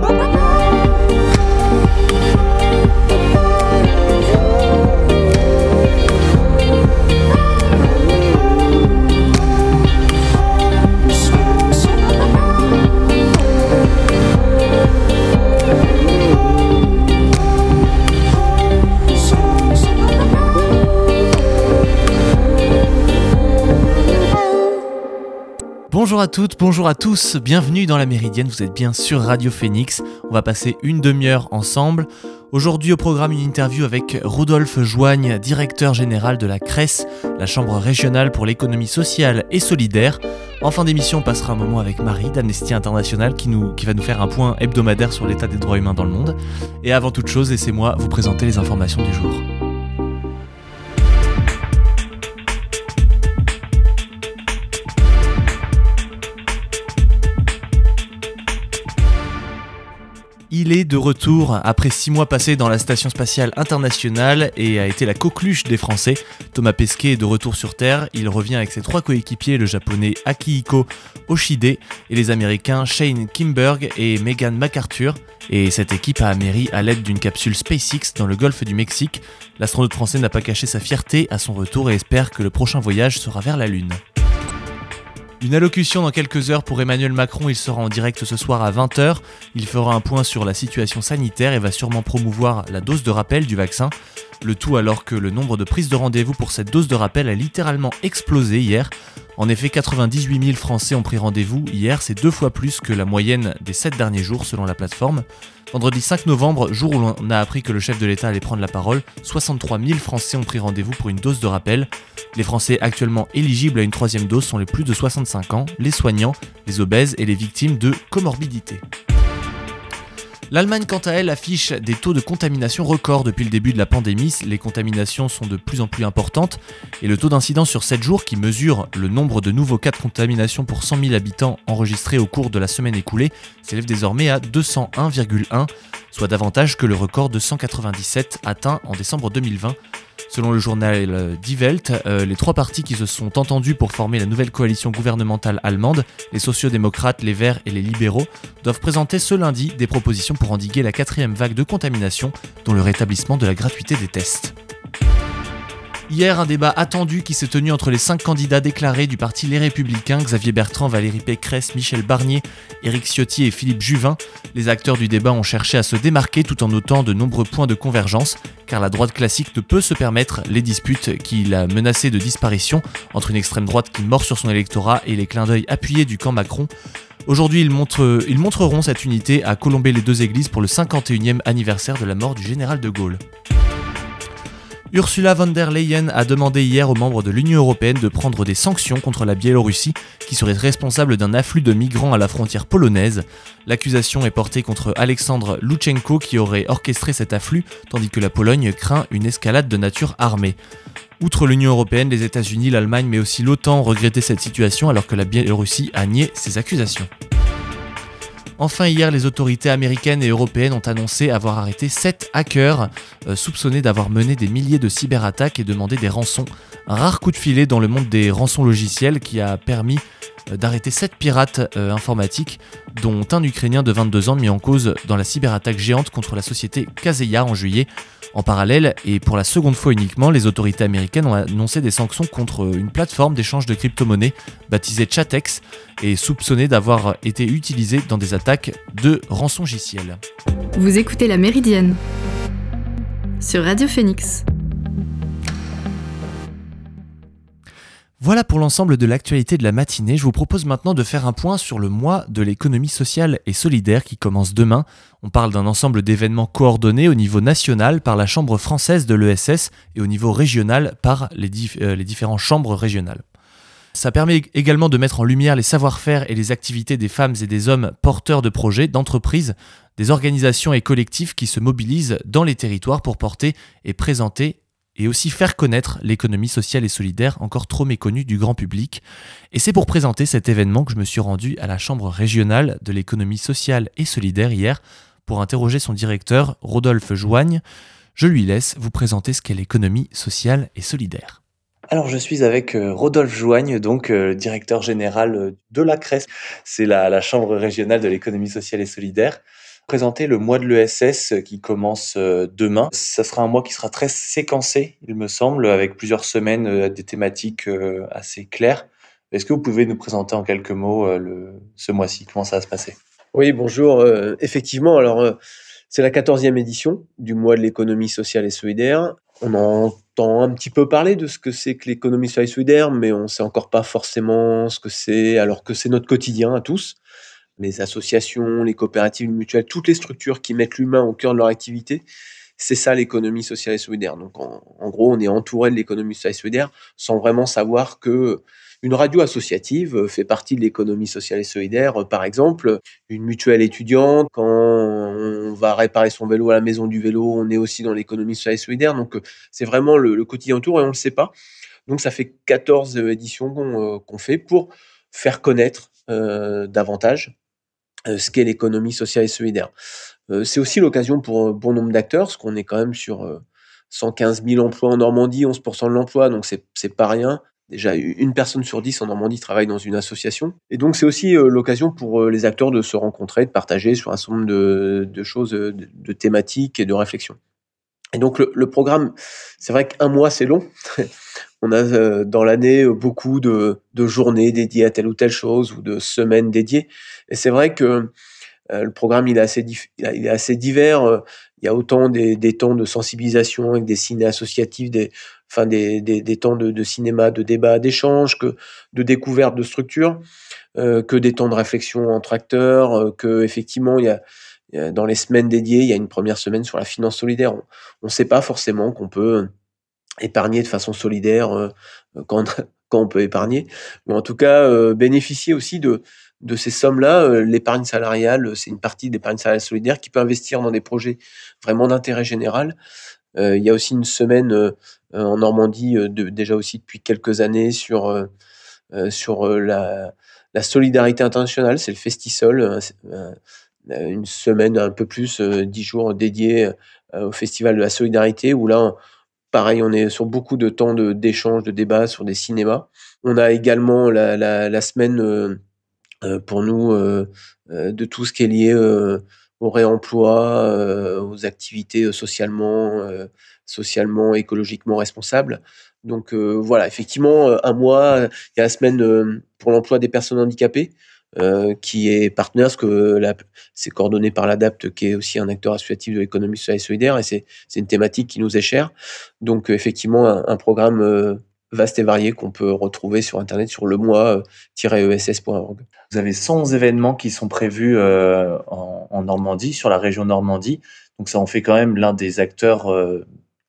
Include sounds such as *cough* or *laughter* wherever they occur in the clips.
ba ba Bonjour à toutes, bonjour à tous, bienvenue dans la Méridienne, vous êtes bien sur Radio Phoenix. On va passer une demi-heure ensemble. Aujourd'hui au programme une interview avec Rodolphe Joigne, directeur général de la CRES, la Chambre régionale pour l'économie sociale et solidaire. En fin d'émission, on passera un moment avec Marie d'Amnesty International qui, qui va nous faire un point hebdomadaire sur l'état des droits humains dans le monde. Et avant toute chose, laissez-moi vous présenter les informations du jour. Il est de retour après six mois passés dans la Station Spatiale Internationale et a été la coqueluche des Français. Thomas Pesquet est de retour sur Terre. Il revient avec ses trois coéquipiers, le japonais Akihiko Oshide et les américains Shane Kimberg et Megan MacArthur. Et cette équipe a améri à l'aide d'une capsule SpaceX dans le golfe du Mexique. L'astronaute français n'a pas caché sa fierté à son retour et espère que le prochain voyage sera vers la Lune. Une allocution dans quelques heures pour Emmanuel Macron, il sera en direct ce soir à 20h. Il fera un point sur la situation sanitaire et va sûrement promouvoir la dose de rappel du vaccin. Le tout alors que le nombre de prises de rendez-vous pour cette dose de rappel a littéralement explosé hier. En effet, 98 000 Français ont pris rendez-vous hier, c'est deux fois plus que la moyenne des 7 derniers jours selon la plateforme. Vendredi 5 novembre, jour où l'on a appris que le chef de l'État allait prendre la parole, 63 000 Français ont pris rendez-vous pour une dose de rappel. Les Français actuellement éligibles à une troisième dose sont les plus de 65 ans, les soignants, les obèses et les victimes de comorbidités. L'Allemagne, quant à elle, affiche des taux de contamination records depuis le début de la pandémie. Les contaminations sont de plus en plus importantes et le taux d'incidence sur 7 jours, qui mesure le nombre de nouveaux cas de contamination pour 100 000 habitants enregistrés au cours de la semaine écoulée, s'élève désormais à 201,1, soit davantage que le record de 197 atteint en décembre 2020. Selon le journal euh, Die Welt, euh, les trois partis qui se sont entendus pour former la nouvelle coalition gouvernementale allemande, les sociodémocrates, les Verts et les libéraux, doivent présenter ce lundi des propositions pour endiguer la quatrième vague de contamination, dont le rétablissement de la gratuité des tests. Hier, un débat attendu qui s'est tenu entre les cinq candidats déclarés du parti Les Républicains, Xavier Bertrand, Valérie Pécresse, Michel Barnier, Éric Ciotti et Philippe Juvin. Les acteurs du débat ont cherché à se démarquer tout en notant de nombreux points de convergence, car la droite classique ne peut se permettre les disputes qu'il a menacées de disparition entre une extrême droite qui mord sur son électorat et les clins d'œil appuyés du camp Macron. Aujourd'hui, ils, ils montreront cette unité à colomber les deux églises pour le 51e anniversaire de la mort du général de Gaulle. Ursula von der Leyen a demandé hier aux membres de l'Union européenne de prendre des sanctions contre la Biélorussie qui serait responsable d'un afflux de migrants à la frontière polonaise. L'accusation est portée contre Alexandre Loutchenko qui aurait orchestré cet afflux tandis que la Pologne craint une escalade de nature armée. Outre l'Union européenne, les États-Unis, l'Allemagne mais aussi l'OTAN ont regretté cette situation alors que la Biélorussie a nié ces accusations. Enfin, hier, les autorités américaines et européennes ont annoncé avoir arrêté 7 hackers euh, soupçonnés d'avoir mené des milliers de cyberattaques et demandé des rançons. Un rare coup de filet dans le monde des rançons logiciels qui a permis d'arrêter 7 pirates euh, informatiques, dont un Ukrainien de 22 ans mis en cause dans la cyberattaque géante contre la société Kaseya en juillet. En parallèle, et pour la seconde fois uniquement, les autorités américaines ont annoncé des sanctions contre une plateforme d'échange de crypto-monnaies baptisée Chatex et soupçonnée d'avoir été utilisée dans des attaques de rançongiciel. Vous écoutez La Méridienne sur Radio Phoenix. Voilà pour l'ensemble de l'actualité de la matinée. Je vous propose maintenant de faire un point sur le mois de l'économie sociale et solidaire qui commence demain. On parle d'un ensemble d'événements coordonnés au niveau national par la Chambre française de l'ESS et au niveau régional par les, euh, les différentes chambres régionales. Ça permet également de mettre en lumière les savoir-faire et les activités des femmes et des hommes porteurs de projets, d'entreprises, des organisations et collectifs qui se mobilisent dans les territoires pour porter et présenter et aussi faire connaître l'économie sociale et solidaire encore trop méconnue du grand public. Et c'est pour présenter cet événement que je me suis rendu à la Chambre régionale de l'économie sociale et solidaire hier pour interroger son directeur, Rodolphe Joigne. Je lui laisse vous présenter ce qu'est l'économie sociale et solidaire. Alors, je suis avec euh, Rodolphe Joigne, donc euh, directeur général euh, de la CRES, c'est la, la, Chambre régionale de l'économie sociale et solidaire. Présenter le mois de l'ESS qui commence demain. Ça sera un mois qui sera très séquencé, il me semble, avec plusieurs semaines des thématiques assez claires. Est-ce que vous pouvez nous présenter en quelques mots ce mois-ci Comment ça va se passer? Oui, bonjour. effectivement, alors c'est la 14e édition du mois de l'économie sociale et solidaire. On entend un petit peu parler de ce que c'est que l'économie sociale et solidaire, mais on ne sait encore pas forcément ce que c'est, alors que c'est notre quotidien à tous. Les associations, les coopératives mutuelles, toutes les structures qui mettent l'humain au cœur de leur activité, c'est ça l'économie sociale et solidaire. Donc en, gros, on est entouré de l'économie sociale et solidaire sans vraiment savoir que une radio associative euh, fait partie de l'économie sociale et solidaire. Euh, par exemple, une mutuelle étudiante, quand on va réparer son vélo à la maison du vélo, on est aussi dans l'économie sociale et solidaire. Donc, euh, c'est vraiment le, quotidien autour et on ne le sait pas. Donc, ça fait 14 éditions qu'on fait pour faire connaître davantage ce qu'est l'économie sociale et solidaire. c'est aussi l'occasion pour bon nombre d'acteurs, parce qu'on est quand même sur 115 000 emplois en Normandie, 11% de l'emploi, donc c'est pas rien déjà une personne sur dix en Normandie travaille dans une association. Et donc c'est aussi euh, l'occasion pour euh, les acteurs de se rencontrer, de partager sur un certain nombre de, choses, euh, de, thématiques et de réflexions. Et donc le, programme, c'est vrai qu'un mois c'est long. *laughs* On a dans l'année beaucoup de, journées dédiées à telle ou telle chose ou de semaines dédiées. Et c'est vrai que le programme il est assez, il est assez divers. Il y a autant des, des temps de sensibilisation avec des ciné associatifs, des, enfin des, des, des temps de, cinéma, de débat, d'échange, que de découverte de structures, euh, que des temps de réflexion entre acteurs, euh, que effectivement il y, a, dans les semaines dédiées, il y a une première semaine sur la finance solidaire. On ne sait pas forcément qu'on peut épargner de façon solidaire euh, *laughs* quand, on peut épargner, ou en tout cas euh, bénéficier aussi de, ces sommes-là. L'épargne salariale, c'est une partie d'épargne salariale solidaire qui peut investir dans des projets vraiment d'intérêt général. il y a aussi une semaine euh, en Normandie euh, déjà aussi depuis quelques années sur, euh, sur la, la solidarité internationale. C'est le Festisol, une semaine un peu plus, dix jours dédiés au Festival de la solidarité, où là, pareil, on est sur beaucoup de temps d'échange, de, débat sur des cinémas. On a également la, la, semaine pour nous de tout ce qui est lié au réemploi, aux activités socialement socialement, écologiquement responsable. Donc euh, voilà, effectivement, euh, un mois, il y a la semaine euh, pour l'emploi des personnes handicapées, qui est partenaire, parce que c'est coordonné par l'ADAPT, qui est aussi un acteur associatif de l'économie sociale et solidaire, et c'est une thématique qui nous est chère. Donc effectivement, un, programme vaste et varié qu'on peut retrouver sur Internet sur le mois-ess.org. Vous avez 100 événements qui sont prévus en, Normandie, sur la région Normandie. Donc ça en fait quand même l'un des acteurs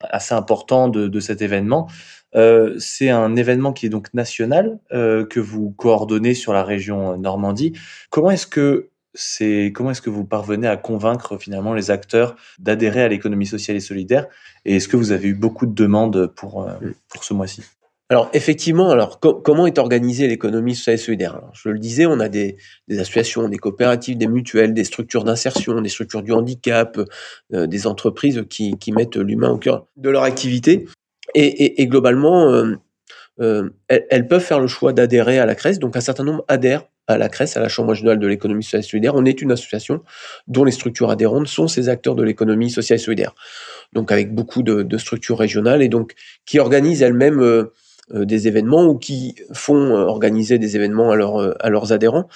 assez important de, de cet événement. Euh, c'est un événement qui est donc national euh, que vous coordonnez sur la région Normandie. Comment est-ce que c'est comment est-ce que vous parvenez à convaincre finalement les acteurs d'adhérer à l'économie sociale et solidaire? Et est-ce que vous avez eu beaucoup de demandes pour euh, pour ce mois-ci? Alors effectivement, alors comment est organisée l'économie sociale et solidaire? Je le disais, on a des, associations, des coopératives, des mutuelles, des structures d'insertion, des structures du handicap, euh, des entreprises qui, mettent l'humain au cœur de leur activité. Et, globalement, euh, euh, elles, peuvent faire le choix d'adhérer à la CRES. Donc un certain nombre adhèrent à la CRES, à la Chambre régionale de l'économie sociale et solidaire. On est une association dont les structures adhérentes sont ces acteurs de l'économie sociale et solidaire. Donc avec beaucoup de, structures régionales et donc qui organisent elles-mêmes euh, des événements ou qui font euh, organiser des événements euh, à leurs adhérents.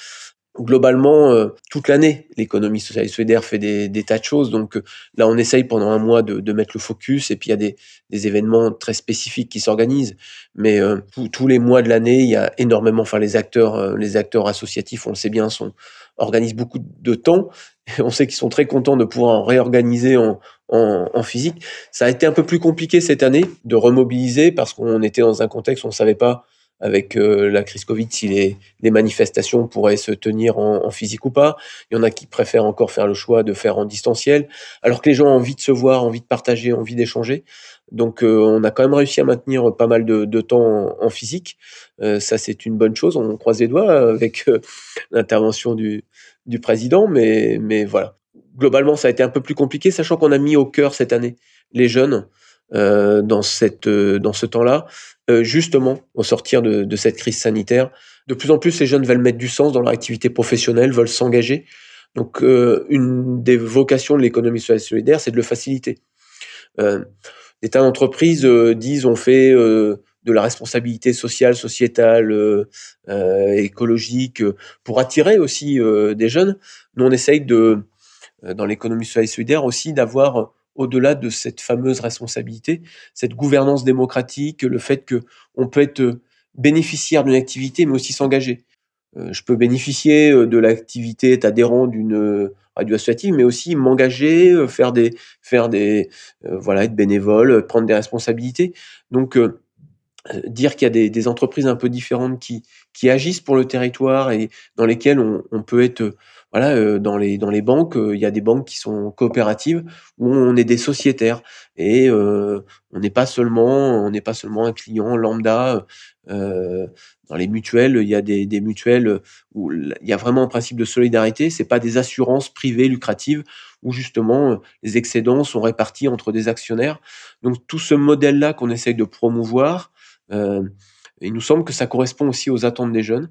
Globalement, toute l'année, l'économie sociale et fait des, tas de choses. Donc là, on essaye pendant un mois de, de mettre le focus et puis il y a des, des événements très spécifiques qui s'organisent. Mais tous les mois de l'année, il y a énormément, enfin les acteurs, les acteurs associatifs, on le sait bien, sont, organisent beaucoup de temps. *laughs* on sait qu'ils sont très contents de pouvoir en réorganiser en, en, physique. Ça a été un peu plus compliqué cette année de remobiliser parce qu'on était dans un contexte où on ne savait pas avec euh, la crise Covid si les, manifestations pourraient se tenir en, physique ou pas. Il y en a qui préfèrent encore faire le choix de faire en distanciel, alors que les gens ont envie de se voir, envie de partager, envie d'échanger. Donc euh, on a quand même réussi à maintenir pas mal de, temps en, physique. Euh, ça c'est une bonne chose. On croise les doigts avec l'intervention du, président, mais voilà globalement, ça a été un peu plus compliqué, sachant qu'on a mis au cœur cette année les jeunes euh, dans, cette, euh, dans ce temps-là, euh, justement au sortir de, de, cette crise sanitaire. De plus en plus, les jeunes veulent mettre du sens dans leur activité professionnelle, veulent s'engager. Donc, une des vocations de l'économie sociale et solidaire, c'est de le faciliter. des tas d'entreprises disent on fait de la responsabilité sociale, sociétale, écologique, pour attirer aussi des jeunes. Nous, on essaye de, dans l'économie sociale et solidaire aussi, d'avoir au-delà de cette fameuse responsabilité, cette gouvernance démocratique, le fait que on peut être bénéficiaire d'une activité, mais aussi s'engager. Euh, je peux bénéficier euh, de l'activité, être adhérent d'une euh, radio associative, mais aussi m'engager, faire des, faire des, voilà, être bénévole, prendre des responsabilités. Donc, dire qu'il y a des, entreprises un peu différentes qui, qui agissent pour le territoire et dans lesquelles on peut être voilà, euh, dans les dans les banques, euh, il y a des banques qui sont coopératives où on est des sociétaires et euh, on n'est pas seulement on n'est pas seulement un client lambda. dans les mutuelles, il y a des, des mutuelles où il y a vraiment un principe de solidarité. C'est pas des assurances privées lucratives où justement les excédents sont répartis entre des actionnaires. Donc tout ce modèle-là qu'on essaye de promouvoir, il nous semble que ça correspond aussi aux attentes des jeunes.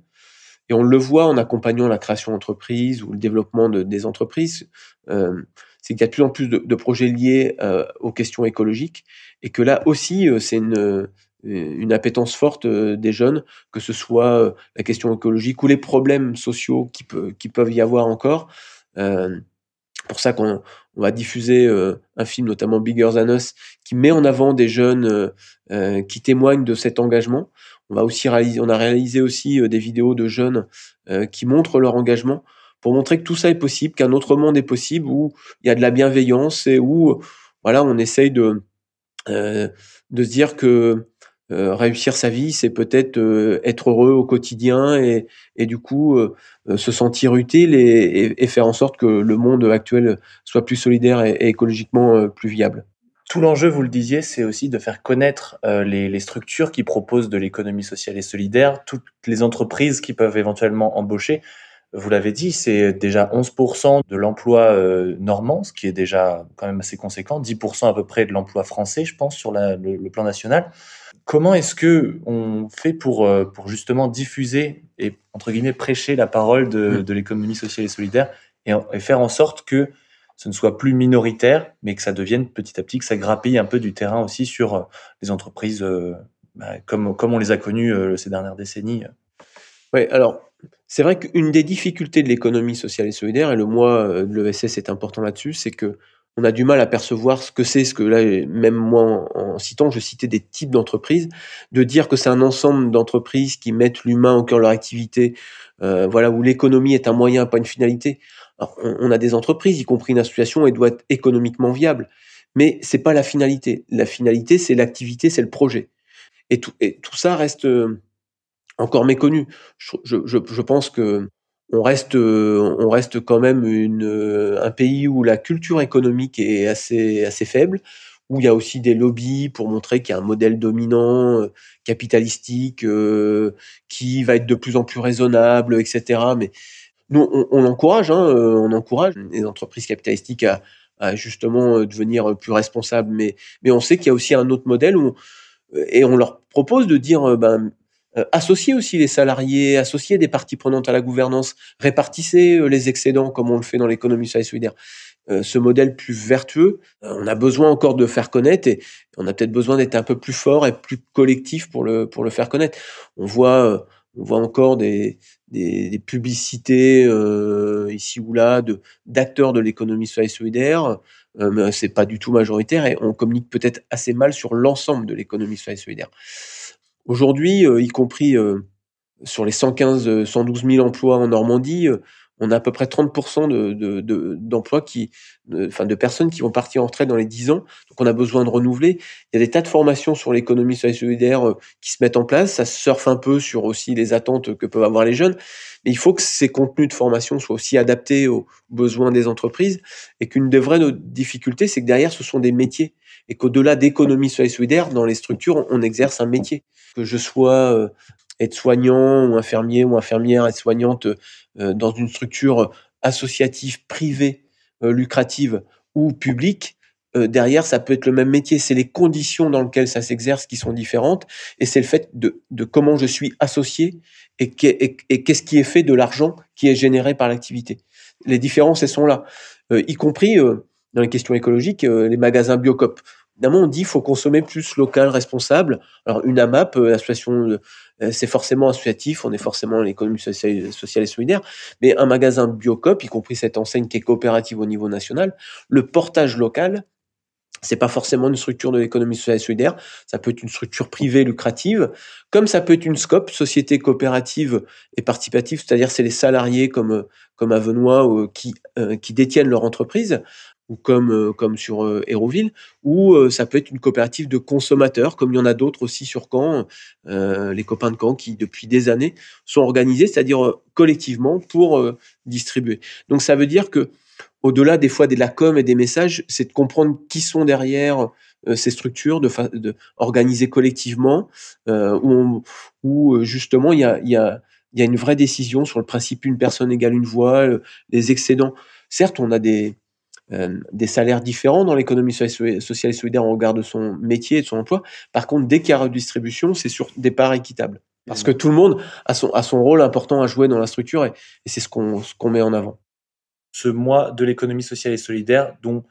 Et on le voit en accompagnant la création d'entreprises ou le développement de, des entreprises, euh, c'est qu'il y a de plus en plus de, projets liés euh, aux questions écologiques et que là aussi, euh, c'est une, une appétence forte des jeunes, que ce soit la question écologique ou les problèmes sociaux qui, peuvent y avoir encore. pour ça qu'on on va diffuser un film, notamment Bigger Than Us, qui met en avant des jeunes qui témoignent de cet engagement. On a réalisé aussi euh, des vidéos de jeunes euh, qui montrent leur engagement pour montrer que tout ça est possible, qu'un autre monde est possible où il y a de la bienveillance et où voilà, on essaye de euh, se dire que réussir sa vie, c'est peut-être être heureux au quotidien et, du coup se sentir utile et, faire en sorte que le monde actuel soit plus solidaire et écologiquement plus viable. Tout l'enjeu, vous le disiez, c'est aussi de faire connaître euh, les, structures qui proposent de l'économie sociale et solidaire, toutes les entreprises qui peuvent éventuellement embaucher. Vous l'avez dit, c'est déjà 11% de l'emploi euh, normand, ce qui est déjà quand même assez conséquent, 10% à peu près de l'emploi français, je pense, sur le, plan national. Comment est-ce que on fait pour, euh, pour justement diffuser et entre guillemets prêcher la parole de, mmh. l'économie sociale et solidaire et, et, faire en sorte que ce ne soit plus minoritaire, mais que ça devienne petit à petit, que ça grappille un peu du terrain aussi sur euh, les entreprises euh, bah, comme, comme on les a connues euh, ces dernières décennies. Oui, alors c'est vrai qu'une des difficultés de l'économie sociale et solidaire, et le mois de l'ESS est important là-dessus, c'est que on a du mal à percevoir ce que c'est, ce que là, même moi, en citant, je citais des types d'entreprises, de dire que c'est un ensemble d'entreprises qui mettent l'humain au cœur de leur activité, voilà, où l'économie est un moyen, pas une finalité on, a des entreprises, y compris une association, et doit être économiquement viable. Mais c'est pas la finalité. La finalité, c'est l'activité, c'est le projet. Et tout, ça reste euh, encore méconnu. Je, pense que on reste, on reste quand même un pays où la culture économique est assez, faible, où il y a aussi des lobbies pour montrer qu'il y a un modèle dominant, euh, capitalistique, euh, qui va être de plus en plus raisonnable, etc. Mais nous, on, encourage, hein, euh, on encourage les entreprises capitalistiques à, justement euh, devenir plus responsables, mais, on sait qu'il y a aussi un autre modèle où, euh, et on leur propose de dire, ben, associer aussi les salariés, associer des parties prenantes à la gouvernance, répartissez les excédents comme on le fait dans l'économie sociale et solidaire. ce modèle plus vertueux, on a besoin encore de faire connaître et on a peut-être besoin d'être un peu plus fort et plus collectif pour le, pour le faire connaître. On voit, on voit encore des, des, publicités euh, ici ou là de d'acteurs de l'économie sociale et solidaire, euh, mais c'est pas du tout majoritaire et on communique peut-être assez mal sur l'ensemble de l'économie sociale et solidaire. Aujourd'hui, euh, y compris sur les 115, 112 000 emplois en Normandie, on a à peu près 30% de, d'emplois qui, enfin de personnes qui vont partir en retraite dans les 10 ans. Donc on a besoin de renouveler. Il y a des tas de formations sur l'économie sociale et solidaire euh, qui se mettent en place. Ça surfe un peu sur aussi les attentes que peuvent avoir les jeunes. Mais il faut que ces contenus de formation soient aussi adaptés aux besoins des entreprises et qu'une des vraies difficultés, c'est que derrière, ce sont des métiers et qu'au-delà d'économie sociale et solidaire, dans les structures, on exerce un métier. Que je sois euh, être soignant ou infirmier ou infirmière, être soignante euh, dans une structure associative privée, euh, lucrative ou publique, euh, derrière, ça peut être le même métier. C'est les conditions dans lesquelles ça s'exerce qui sont différentes, et c'est le fait de, comment je suis associé et qu'est-ce qui est fait de l'argent qui est généré par l'activité. les différences, elles sont là. y compris dans les questions écologiques, les magasins Biocop. Évidemment, on dit qu'il faut consommer plus local, responsable. Alors, une AMAP, l'association, c'est forcément associatif, on est forcément l'économie sociale, et solidaire, mais un magasin Biocop, y compris cette enseigne qui est coopérative au niveau national, le portage local, c'est pas forcément une structure de l'économie sociale et solidaire, ça peut être une structure privée lucrative, comme ça peut être une SCOP, société coopérative et participative, c'est-à-dire c'est les salariés comme comme Avenois euh, qui euh, qui détiennent leur entreprise comme euh, comme sur Héroville, ou ça peut être une coopérative de consommateurs, comme il y en a d'autres aussi sur Caen, les copains de Caen qui depuis des années sont organisés, c'est-à-dire collectivement pour distribuer. Donc ça veut dire que au-delà des fois de la com et des messages, c'est de comprendre qui sont derrière euh, ces structures, de, de organiser collectivement, euh, où, où, euh, justement il y a, y, a, y a, une vraie décision sur le principe une personne égale une voix, les excédents. Certes, on a des, des salaires différents dans l'économie sociale et solidaire en regard de son métier et de son emploi. Par contre, dès qu'il y a redistribution, c'est sur des parts équitables. Parce que tout le monde a son, a son rôle important à jouer dans la structure et, et c'est ce qu'on qu'on met en avant ce mois de l'économie sociale et solidaire dont,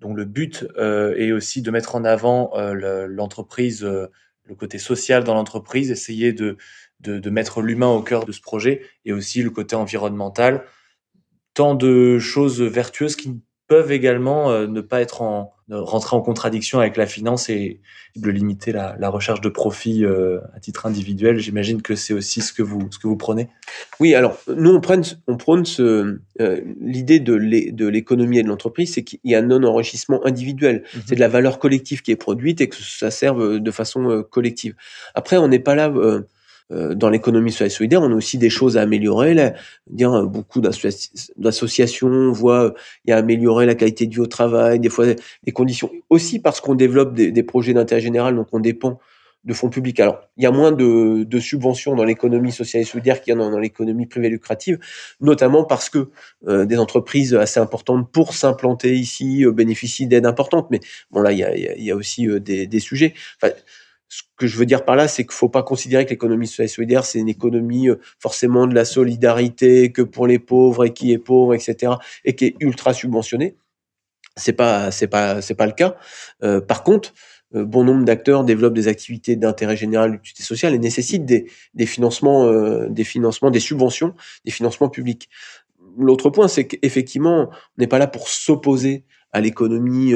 dont le but euh, est aussi de mettre en avant euh, l'entreprise, euh, le côté social dans l'entreprise, essayer de, de, de mettre l'humain au cœur de ce projet et aussi le côté environnemental. Tant de choses vertueuses qui peuvent également euh, ne pas être en rentrer en contradiction avec la finance et de limiter la, la recherche de profit euh, à titre individuel. J'imagine que c'est aussi ce que vous ce que vous prenez. Oui, alors nous on prône on prône ce euh, l'idée de l'économie et de l'entreprise, c'est qu'il y a un non enrichissement individuel. Mhm. C'est de la valeur collective qui est produite et que ça serve de façon collective. Après, on n'est pas là euh, dans l'économie sociale et solidaire, on a aussi des choses à améliorer. Euh, beaucoup d'associations voient il y a améliorer la qualité de vie au travail, des fois les conditions aussi parce qu'on développe des, projets d'intérêt général, donc on dépend de fonds publics. Alors, il y a moins de, subventions dans l'économie sociale et solidaire qu'il y en a dans l'économie privée lucrative, notamment parce que euh, des entreprises assez importantes pour s'implanter ici bénéficient d'aides importantes. Mais bon, là, il y a, il y a aussi des, des, sujets. Enfin, ce que je veux dire par là, c'est qu'il faut pas considérer que l'économie sociale et solidaire, c'est une économie euh, forcément de la solidarité, que pour les pauvres et qui est pauvre, etc., et qui est ultra subventionnée. C'est pas, c'est pas, c'est pas le cas. Euh, par contre, euh, bon nombre d'acteurs développent des activités d'intérêt général, d'utilité sociale et nécessitent des, financements, des financements, des subventions, des financements publics. L'autre point, c'est qu'effectivement, on n'est pas là pour s'opposer à l'économie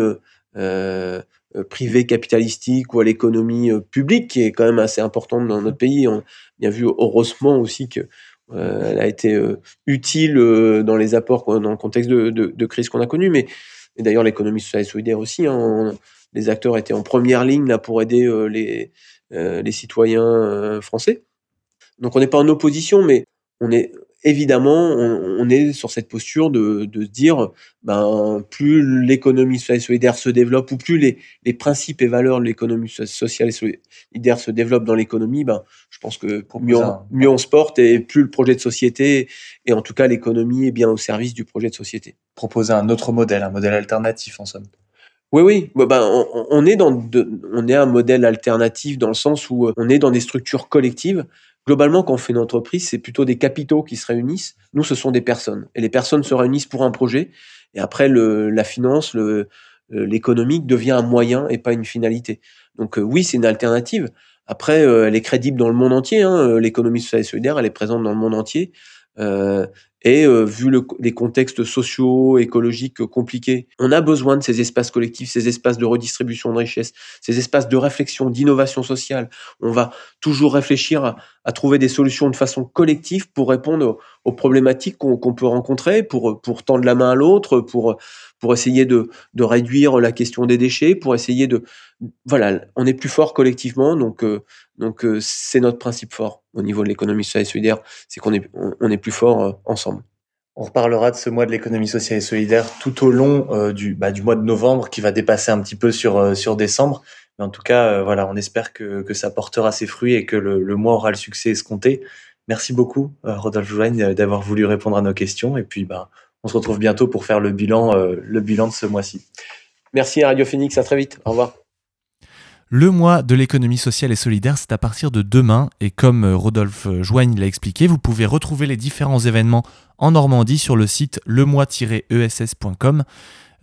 privée capitalistique ou à l'économie euh, publique qui est quand même assez importante dans notre pays. On a vu heureusement aussi que elle a été utile dans les apports dans le contexte de, de, de crise qu'on a connu. Mais d'ailleurs l'économie sociale et solidaire aussi. Hein, les acteurs étaient en première ligne là pour aider les, les citoyens français. Donc on n'est pas en opposition, mais on est évidemment, on, est sur cette posture de, de dire, ben, plus l'économie sociale et solidaire se développe, ou plus les, les principes et valeurs de l'économie sociale et solidaire se développent dans l'économie, ben, je pense que mieux on, mieux on se porte et plus le projet de société, et en tout cas l'économie est bien au service du projet de société. Proposer un autre modèle, un modèle alternatif en somme. Oui, oui, ben, on, on, est dans on est un modèle alternatif dans le sens où on est dans des structures collectives globalement, quand on fait une entreprise, c'est plutôt des capitaux qui se réunissent. Nous, ce sont des personnes. Et les personnes se réunissent pour un projet. Et après, la finance, euh, l'économique devient un moyen et pas une finalité. Donc euh, oui, c'est une alternative. Après, euh, elle est crédible dans le monde entier. Hein. L'économie sociale et solidaire, elle est présente dans le monde entier. Euh, et euh, vu le, les contextes sociaux, écologiques compliqués, on a besoin de ces espaces collectifs, ces espaces de redistribution de richesse, ces espaces de réflexion, d'innovation sociale. On va toujours réfléchir à, à, trouver des solutions de façon collective pour répondre aux, problématiques qu'on peut rencontrer, pour, pour tendre la main à l'autre, pour, pour essayer de, de réduire la question des déchets, pour essayer de... Voilà, on est plus fort collectivement, donc, euh, donc euh, c'est notre principe fort au niveau de l'économie sociale et solidaire, c'est qu'on est, on est plus fort euh, ensemble. On reparlera de ce mois de l'économie sociale et solidaire tout au long euh, du, bah, du mois de novembre qui va dépasser un petit peu sur, euh, sur décembre. Mais en tout cas, voilà, on espère que, que ça portera ses fruits et que le, le mois aura le succès escompté. Merci beaucoup, Rodolphe Jouagne, d'avoir voulu répondre à nos questions. Et puis, bah, on se retrouve bientôt pour faire le bilan, le bilan de ce mois-ci. Merci à Radio Phoenix, à très vite. Au revoir. Le mois de l'économie sociale et solidaire, c'est à partir de demain. Et comme euh, Rodolphe Joigne l'a expliqué, vous pouvez retrouver les différents événements en Normandie sur le site lemois-ess.com.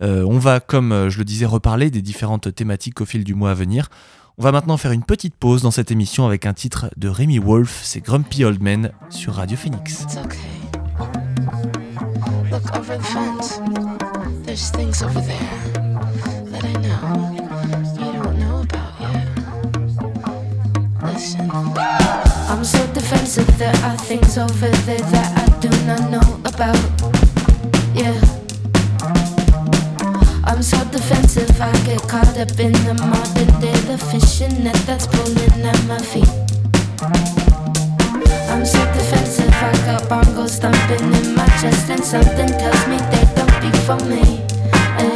Euh, on va, comme euh, je le disais, reparler des différentes thématiques au fil du mois à venir. On va maintenant faire une petite pause dans cette émission avec un titre de Rémi Wolf, c'est Grumpy Old Man sur Radio Phoenix. I'm so defensive, there are things over there that I do not know about. Yeah. I'm so defensive, I get caught up in the modern day, the fishing net that's pulling at my feet. I'm so defensive, I got bongos stomping in my chest, and something tells me they don't be for me. Ay,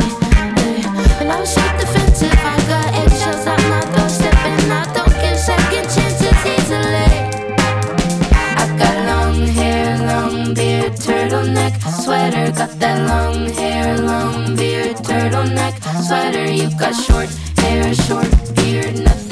ay. And I'm so defensive, I got sweater. Got that long hair, long beard, turtleneck, sweater. You got short hair, short beard. Nothing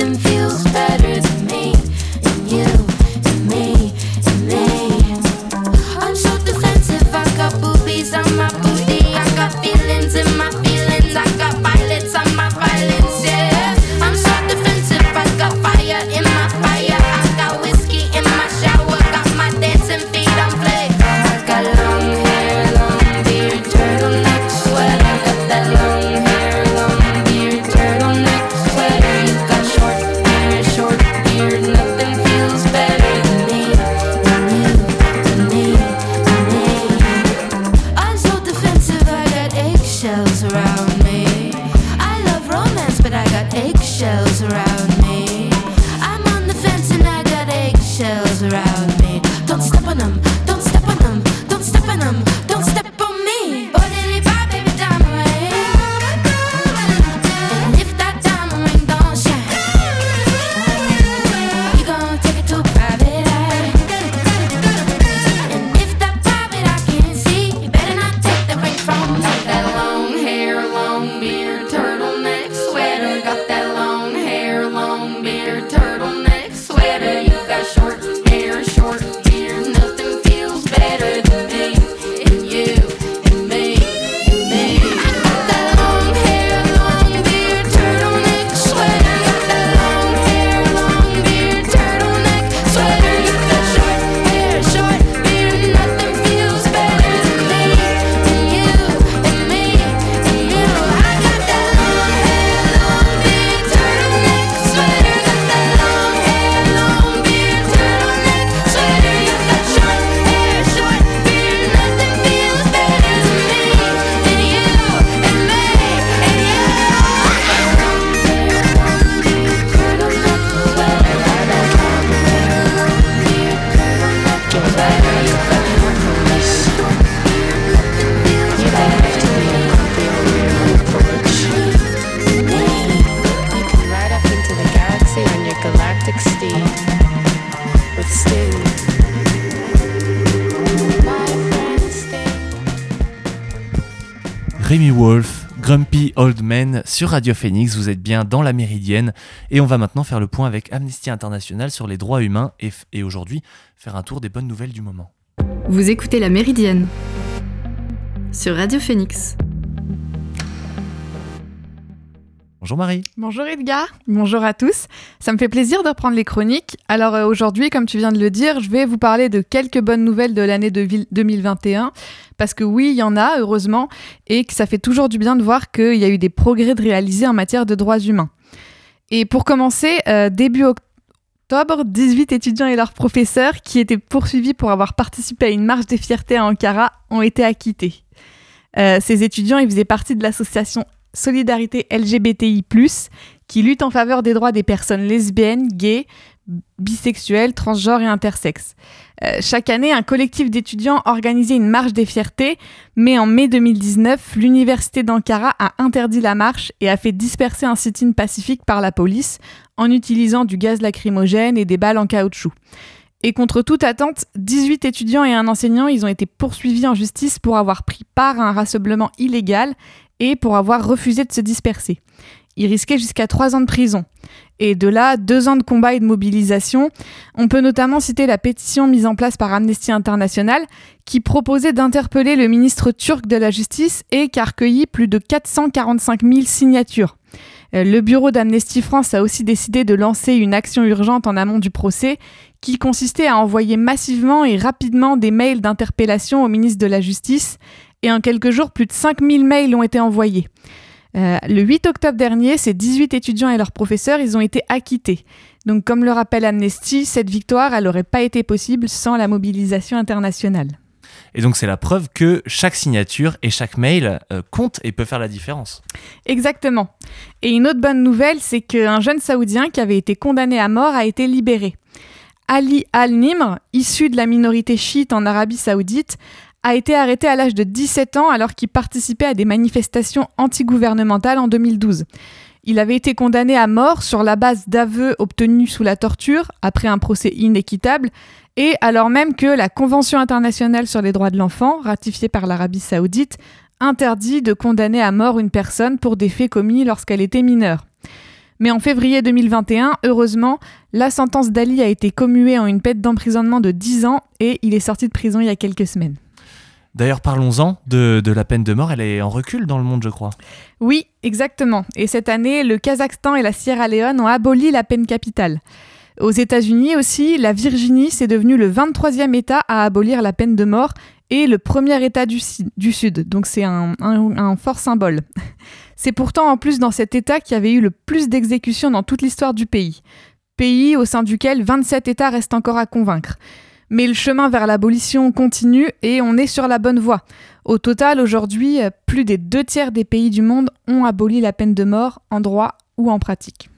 sur Radio Phoenix, vous êtes bien dans la Méridienne et on va maintenant faire le point avec Amnesty International sur les droits humains et, aujourd'hui faire un tour des bonnes nouvelles du moment. Vous écoutez La Méridienne sur Radio Phoenix. Bonjour Marie. Bonjour Edgar, bonjour à tous. Ça me fait plaisir de reprendre les chroniques. Alors euh, aujourd'hui, comme tu viens de le dire, je vais vous parler de quelques bonnes nouvelles de l'année de vil- 2021. Parce que oui, il y en a, heureusement, et que ça fait toujours du bien de voir qu'il y a eu des progrès réalisés en matière de droits humains. Et pour commencer, euh, début octobre, 18 étudiants et leurs professeurs qui étaient poursuivis pour avoir participé à une marche des fiertés à Ankara ont été acquittés. Euh, ces étudiants, ils faisaient partie de l'association Solidarité LGBTI+, qui lutte en faveur des droits des personnes lesbiennes, gays, bisexuels, transgenres et intersexes. Euh, chaque année, un collectif d'étudiants organisait une marche des fiertés, mais en mai 2019, l'université d'Ankara a interdit la marche et a fait disperser un sit-in pacifique par la police en utilisant du gaz lacrymogène et des balles en caoutchouc. Et contre toute attente, 18 étudiants et un enseignant, ils ont été poursuivis en justice pour avoir pris part à un rassemblement illégal et pour avoir refusé de se disperser. il risquait jusqu'à trois ans de prison. Et de là, deux ans de combat et de mobilisation. On peut notamment citer la pétition mise en place par Amnesty International qui proposait d'interpeller le ministre turc de la Justice et qui a recueilli plus de 445 000 signatures. Euh, le bureau d'Amnesty France a aussi décidé de lancer une action urgente en amont du procès qui consistait à envoyer massivement et rapidement des mails d'interpellation au ministre de la Justice. Et en quelques jours, plus de 5000 mails ont été envoyés. Euh, le 8 octobre dernier, ces 18 étudiants et leurs professeurs, ils ont été acquittés. Donc comme le rappelle Amnesty, cette victoire, elle n'aurait pas été possible sans la mobilisation internationale. Et donc c'est la preuve que chaque signature et chaque mail euh, compte et peut faire la différence. Exactement. Et une autre bonne nouvelle, c'est qu'un jeune Saoudien qui avait été condamné à mort a été libéré. Ali al-Nimr, issu de la minorité chiite en Arabie saoudite, a été arrêté à l'âge de 17 ans alors qu'il participait à des manifestations antigouvernementales en 2012. Il avait été condamné à mort sur la base d'aveux obtenus sous la torture, après un procès inéquitable, et alors même que la Convention internationale sur les droits de l'enfant, ratifiée par l'Arabie saoudite, interdit de condamner à mort une personne pour des faits commis lorsqu'elle était mineure. Mais en février 2021, heureusement, la sentence d'Ali a été commuée en une peine d'emprisonnement de 10 ans et il est sorti de prison il y a quelques semaines. D'ailleurs, parlons-en de, la peine de mort. Elle est en recul dans le monde, je crois. Oui, exactement. Et cette année, le Kazakhstan et la Sierra Leone ont aboli la peine capitale. Aux États-Unis aussi, la Virginie, c'est devenu le 23e État à abolir la peine de mort et le premier État du, Sud. Donc c'est un, un, fort symbole. *laughs* C'est pourtant en plus dans cet État qu'il y avait eu le plus d'exécutions dans toute l'histoire du pays. Pays au sein duquel 27 États restent encore à convaincre. Mais le chemin vers l'abolition continue et on est sur la bonne voie. Au total, aujourd'hui, plus des deux tiers des pays du monde ont aboli la peine de mort en droit ou en pratique.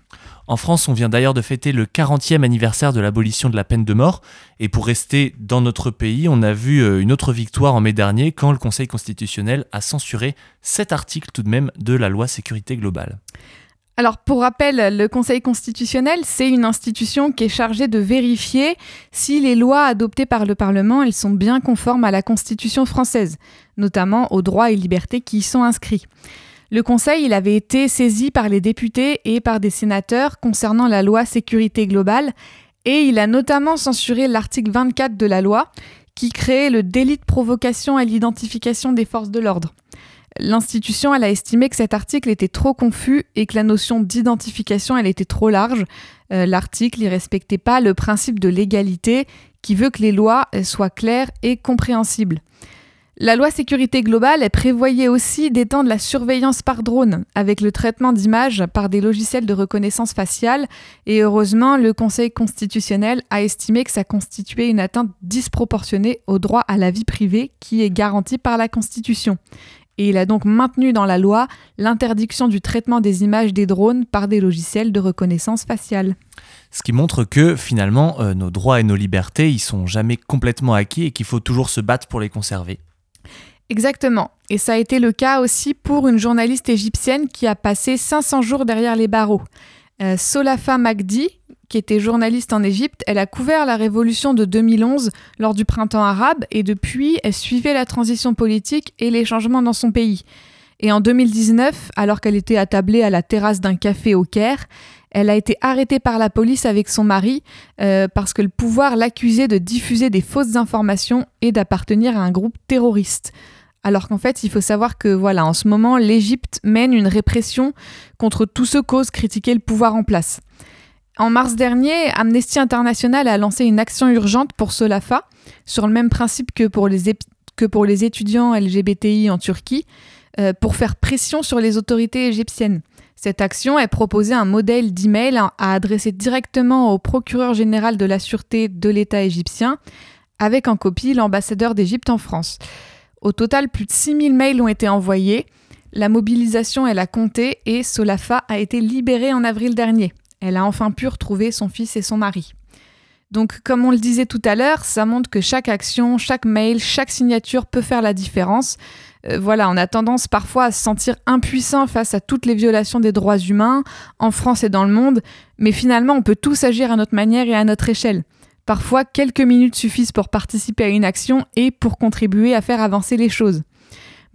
En France, on vient d'ailleurs de fêter le 40e anniversaire de l'abolition de la peine de mort. Et pour rester dans notre pays, on a vu euh, une autre victoire en mai dernier quand le Conseil constitutionnel a censuré cet article tout de même de la loi sécurité globale. Alors pour rappel, le Conseil constitutionnel, c'est une institution qui est chargée de vérifier si les lois adoptées par le Parlement, elles sont bien conformes à la Constitution française, notamment aux droits et libertés qui y sont inscrits. Le Conseil, il avait été saisi par les députés et par des sénateurs concernant la loi sécurité globale et il a notamment censuré l'article 24 de la loi qui créait le délit de provocation à l'identification des forces de l'ordre. L'institution, a estimé que cet article était trop confus et que la notion d'identification, était trop large. Euh, l'article, il respectait pas le principe de l'égalité qui veut que les lois soient claires et compréhensibles. La loi sécurité globale prévoyait aussi d'étendre la surveillance par drone avec le traitement d'images par des logiciels de reconnaissance faciale et heureusement le Conseil constitutionnel a estimé que ça constituait une atteinte disproportionnée au droit à la vie privée qui est garanti par la Constitution et il a donc maintenu dans la loi l'interdiction du traitement des images des drones par des logiciels de reconnaissance faciale. Ce qui montre que finalement euh, nos droits et nos libertés, ils sont jamais complètement acquis et qu'il faut toujours se battre pour les conserver. Exactement. Et ça a été le cas aussi pour une journaliste égyptienne qui a passé 500 jours derrière les barreaux. Euh, Solafa Magdi, qui était journaliste en Égypte, elle a couvert la révolution de 2011 lors du printemps arabe et depuis, elle suivait la transition politique et les changements dans son pays. Et en 2019, alors qu'elle était attablée à la terrasse d'un café au Caire, elle a été arrêtée par la police avec son mari euh, parce que le pouvoir l'accusait de diffuser des fausses informations et d'appartenir à un groupe terroriste. Alors qu'en fait, il faut savoir que voilà, en ce moment, l'Égypte mène une répression contre tous ceux qui osent critiquer le pouvoir en place. En mars dernier, Amnesty International a lancé une action urgente pour Solafa, sur le même principe que pour les, étudiants LGBTI en Turquie, euh, pour faire pression sur les autorités égyptiennes. Cette action est proposée un modèle d'email à adresser directement au procureur général de la sûreté de l'État égyptien, avec en copie l'ambassadeur d'Égypte en France. Au total, plus de 6000 mails ont été envoyés. La mobilisation, a compté et Solafa a été libérée en avril dernier. Elle a enfin pu retrouver son fils et son mari. Donc, comme on le disait tout à l'heure, ça montre que chaque action, chaque mail, chaque signature peut faire la différence. Euh, voilà, on a tendance parfois à se sentir impuissant face à toutes les violations des droits humains, en France et dans le monde, mais finalement, on peut tous agir à notre manière et à notre échelle. Parfois, quelques minutes suffisent pour participer à une action et pour contribuer à faire avancer les choses.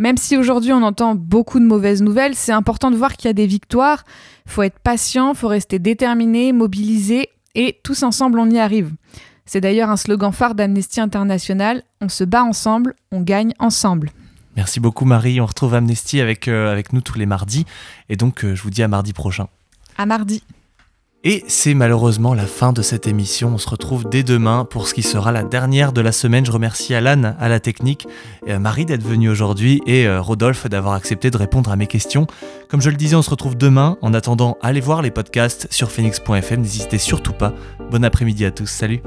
Même si aujourd'hui on entend beaucoup de mauvaises nouvelles, c'est important de voir qu'il y a des victoires. Faut être patient, faut rester déterminé, mobilisé, et tous ensemble on y arrive. C'est d'ailleurs un slogan phare d'Amnesty International, on se bat ensemble, on gagne ensemble. Merci beaucoup Marie, on retrouve Amnesty avec, euh, avec nous tous les mardis, et donc euh, je vous dis à mardi prochain. À mardi. Et c'est malheureusement la fin de cette émission. On se retrouve dès demain pour ce qui sera la dernière de la semaine. Je remercie Alan à la technique, Marie d'être venue aujourd'hui et euh, Rodolphe d'avoir accepté de répondre à mes questions. Comme je le disais, on se retrouve demain. En attendant, allez voir les podcasts sur phoenix.fm. N'hésitez surtout pas. Bon après-midi à tous. Salut.